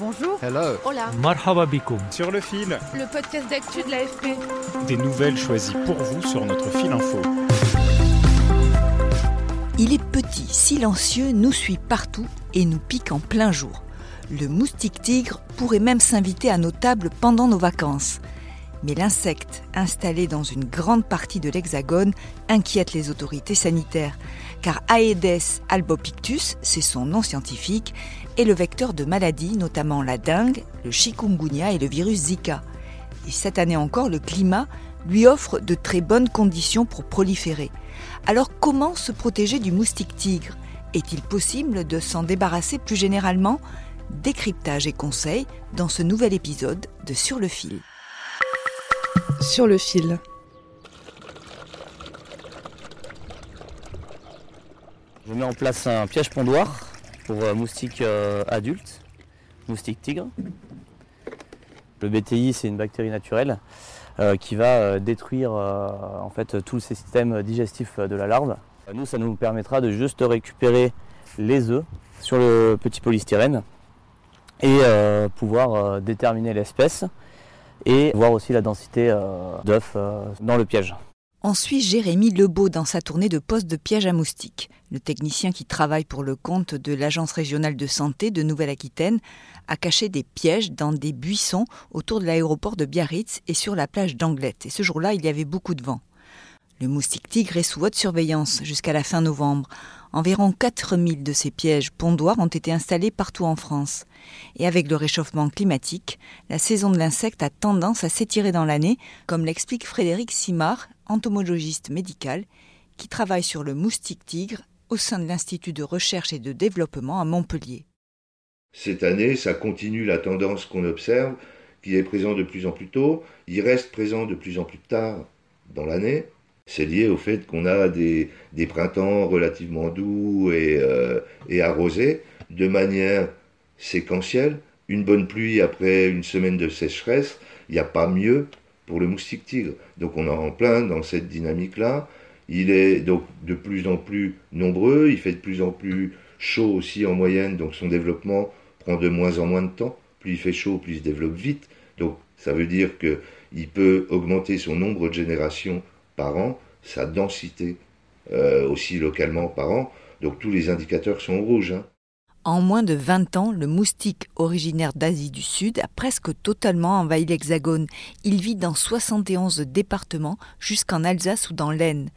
Bonjour. Hello. Hola. Marhaba bikoum. Sur le fil. Le podcast d'actu de l'AFP. Des nouvelles choisies pour vous sur notre fil info. Il est petit, silencieux, nous suit partout et nous pique en plein jour. Le moustique tigre pourrait même s'inviter à nos tables pendant nos vacances. Mais l'insecte, installé dans une grande partie de l'Hexagone, inquiète les autorités sanitaires, car Aedes albopictus, c'est son nom scientifique, est le vecteur de maladies, notamment la dengue, le chikungunya et le virus Zika. Et cette année encore, le climat lui offre de très bonnes conditions pour proliférer. Alors comment se protéger du moustique tigre? Est-il possible de s'en débarrasser plus généralement? Décryptage et conseils dans ce nouvel épisode de Sur le fil. Sur le fil. Je mets en place un piège pondoir pour euh, moustiques euh, adultes, moustiques tigres. Le BTI, c'est une bactérie naturelle euh, qui va détruire en fait tout le système digestif de la larve. Nous, ça nous permettra de juste récupérer les œufs sur le petit polystyrène et pouvoir déterminer l'espèce et voir aussi la densité d'œufs dans le piège. On suit Jérémy Lebeau dans sa tournée de poste de piège à moustiques. Le technicien qui travaille pour le compte de l'Agence régionale de santé de Nouvelle-Aquitaine a caché des pièges dans des buissons autour de l'aéroport de Biarritz et sur la plage d'Anglette. Et ce jour-là, il y avait beaucoup de vent. Le moustique tigre est sous haute surveillance jusqu'à la fin novembre. Environ 4000 de ces pièges pondoirs ont été installés partout en France. Et avec le réchauffement climatique, la saison de l'insecte a tendance à s'étirer dans l'année, comme l'explique Frédéric Simard, entomologiste médical, qui travaille sur le moustique tigre au sein de l'Institut de recherche et de développement à Montpellier. Cette année, ça continue la tendance qu'on observe, qui est présent de plus en plus tôt, il reste présent de plus en plus tard dans l'année. C'est lié au fait qu'on a des, printemps relativement doux et, euh, et, arrosés, de manière séquentielle. Une bonne pluie après une semaine de sécheresse, il n'y a pas mieux pour le moustique tigre. Donc on est en plein dans cette dynamique-là. Il est donc de plus en plus nombreux, il fait de plus en plus chaud aussi en moyenne, donc son développement prend de moins en moins de temps. Plus il fait chaud, plus il se développe vite. Donc ça veut dire qu'il peut augmenter son nombre de générations par an, sa densité euh, aussi localement par an. Donc tous les indicateurs sont rouges. Hein. En moins de 20 ans, le moustique originaire d'Asie du Sud a presque totalement envahi l'Hexagone. Il vit dans 71 départements jusqu'en Alsace ou dans l'Aisne.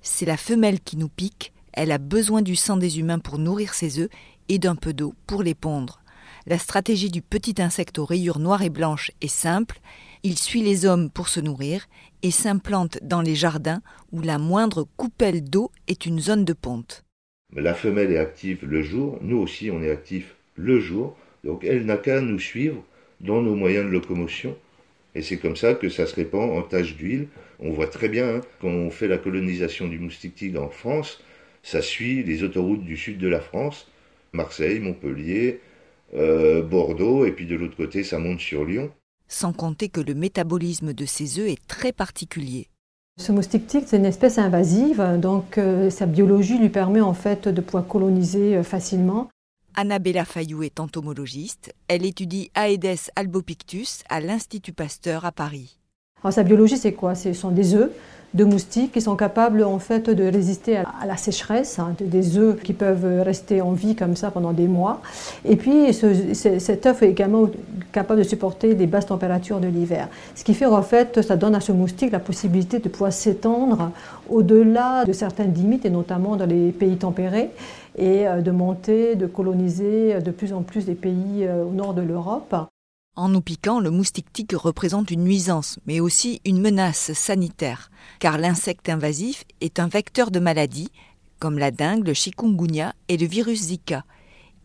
C'est la femelle qui nous pique. Elle a besoin du sang des humains pour nourrir ses œufs et d'un peu d'eau pour les pondre. La stratégie du petit insecte aux rayures noires et blanches est simple. Il suit les hommes pour se nourrir et s'implante dans les jardins où la moindre coupelle d'eau est une zone de ponte. La femelle est active le jour, nous aussi on est actifs le jour, donc elle n'a qu'à nous suivre dans nos moyens de locomotion. Et c'est comme ça que ça se répand en taches d'huile. On voit très bien, hein, quand on fait la colonisation du moustique tigre en France, ça suit les autoroutes du sud de la France, Marseille, Montpellier, euh, Bordeaux, et puis de l'autre côté ça monte sur Lyon. Sans compter que le métabolisme de ces œufs est très particulier. Ce moustique tigre, c'est une espèce invasive, donc euh, sa biologie lui permet en fait de pouvoir coloniser euh, facilement. Annabella Fayou est entomologiste. Elle étudie Aedes albopictus à l'Institut Pasteur à Paris. Alors, sa biologie, c'est quoi? Ce sont des œufs. De moustiques qui sont capables en fait de résister à la sécheresse, hein, des œufs qui peuvent rester en vie comme ça pendant des mois. Et puis cet œuf est également capable de supporter des basses températures de l'hiver. Ce qui fait en fait, ça donne à ce moustique la possibilité de pouvoir s'étendre au-delà de certaines limites, et notamment dans les pays tempérés, et euh, de monter, de coloniser de plus en plus des pays euh, au nord de l'Europe. En nous piquant, le moustique tigre représente une nuisance, mais aussi une menace sanitaire, car l'insecte invasif est un vecteur de maladies, comme la dengue, le chikungunya et le virus Zika.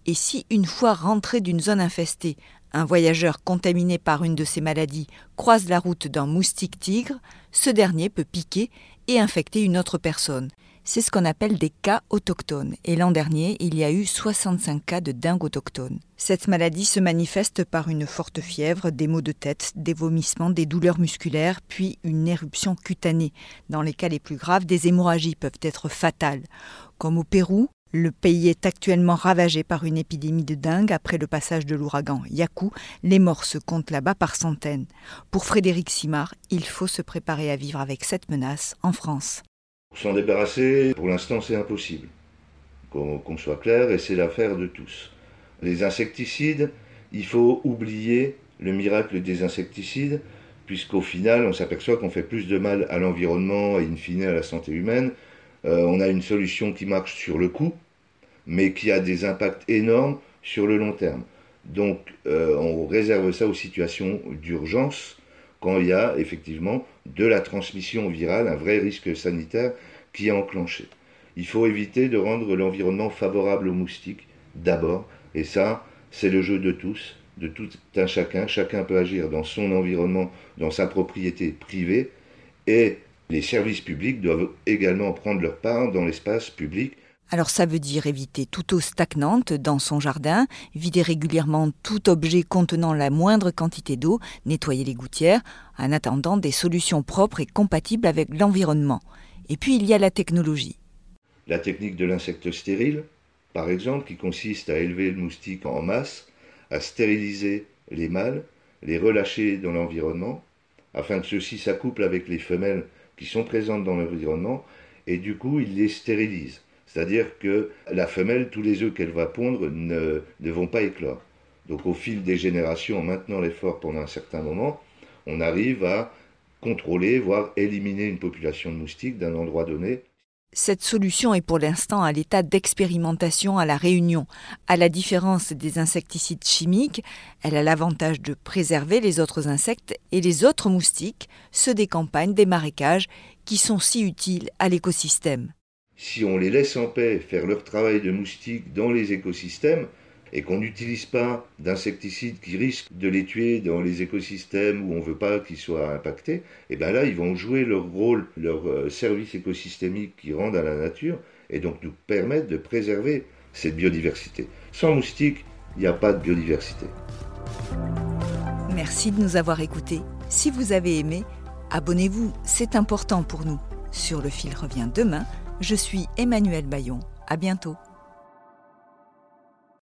Et si une fois rentré d'une zone infestée, un voyageur contaminé par une de ces maladies croise la route d'un moustique tigre, ce dernier peut piquer et infecter une autre personne. C'est ce qu'on appelle des cas autochtones. Et l'an dernier, il y a eu 65 cas de dingue autochtone. Cette maladie se manifeste par une forte fièvre, des maux de tête, des vomissements, des douleurs musculaires, puis une éruption cutanée. Dans les cas les plus graves, des hémorragies peuvent être fatales. Comme au Pérou, le pays est actuellement ravagé par une épidémie de dingue après le passage de l'ouragan Yaku. Les morts se comptent là-bas par centaines. Pour Frédéric Simard, il faut se préparer à vivre avec cette menace en France. S'en débarrasser, pour l'instant, c'est impossible. Qu'on soit clair, et c'est l'affaire de tous. Les insecticides, il faut oublier le miracle des insecticides, puisqu'au final, on s'aperçoit qu'on fait plus de mal à l'environnement et in fine à la santé humaine. Euh, on a une solution qui marche sur le coup, mais qui a des impacts énormes sur le long terme. Donc, euh, on réserve ça aux situations d'urgence quand il y a effectivement de la transmission virale, un vrai risque sanitaire qui est enclenché. Il faut éviter de rendre l'environnement favorable aux moustiques d'abord, et ça, c'est le jeu de tous, de tout un chacun. Chacun peut agir dans son environnement, dans sa propriété privée, et les services publics doivent également prendre leur part dans l'espace public alors ça veut dire éviter toute eau stagnante dans son jardin, vider régulièrement tout objet contenant la moindre quantité d'eau, nettoyer les gouttières, en attendant des solutions propres et compatibles avec l'environnement. Et puis il y a la technologie. La technique de l'insecte stérile, par exemple, qui consiste à élever le moustique en masse, à stériliser les mâles, les relâcher dans l'environnement, afin que ceux-ci s'accouplent avec les femelles qui sont présentes dans l'environnement, et du coup ils les stérilisent. C'est-à-dire que la femelle, tous les œufs qu'elle va pondre ne, vont pas éclore. Donc au fil des générations, en maintenant l'effort pendant un certain moment, on arrive à contrôler, voire éliminer une population de moustiques d'un endroit donné. Cette solution est pour l'instant à l'état d'expérimentation à La Réunion. À la différence des insecticides chimiques, elle a l'avantage de préserver les autres insectes et les autres moustiques, ceux des campagnes, des marécages, qui sont si utiles à l'écosystème si on les laisse en paix faire leur travail de moustiques dans les écosystèmes, et qu'on n'utilise pas d'insecticides qui risquent de les tuer dans les écosystèmes où on ne veut pas qu'ils soient impactés, et eh bien là, ils vont jouer leur rôle, leur euh, service écosystémique qui rendent à la nature, et donc nous permettre de préserver cette biodiversité. Sans moustiques, il n'y a pas de biodiversité. Merci de nous avoir écoutés. Si vous avez aimé, abonnez-vous, c'est important pour nous. Sur le fil revient demain je suis Emmanuel Bayon. À bientôt.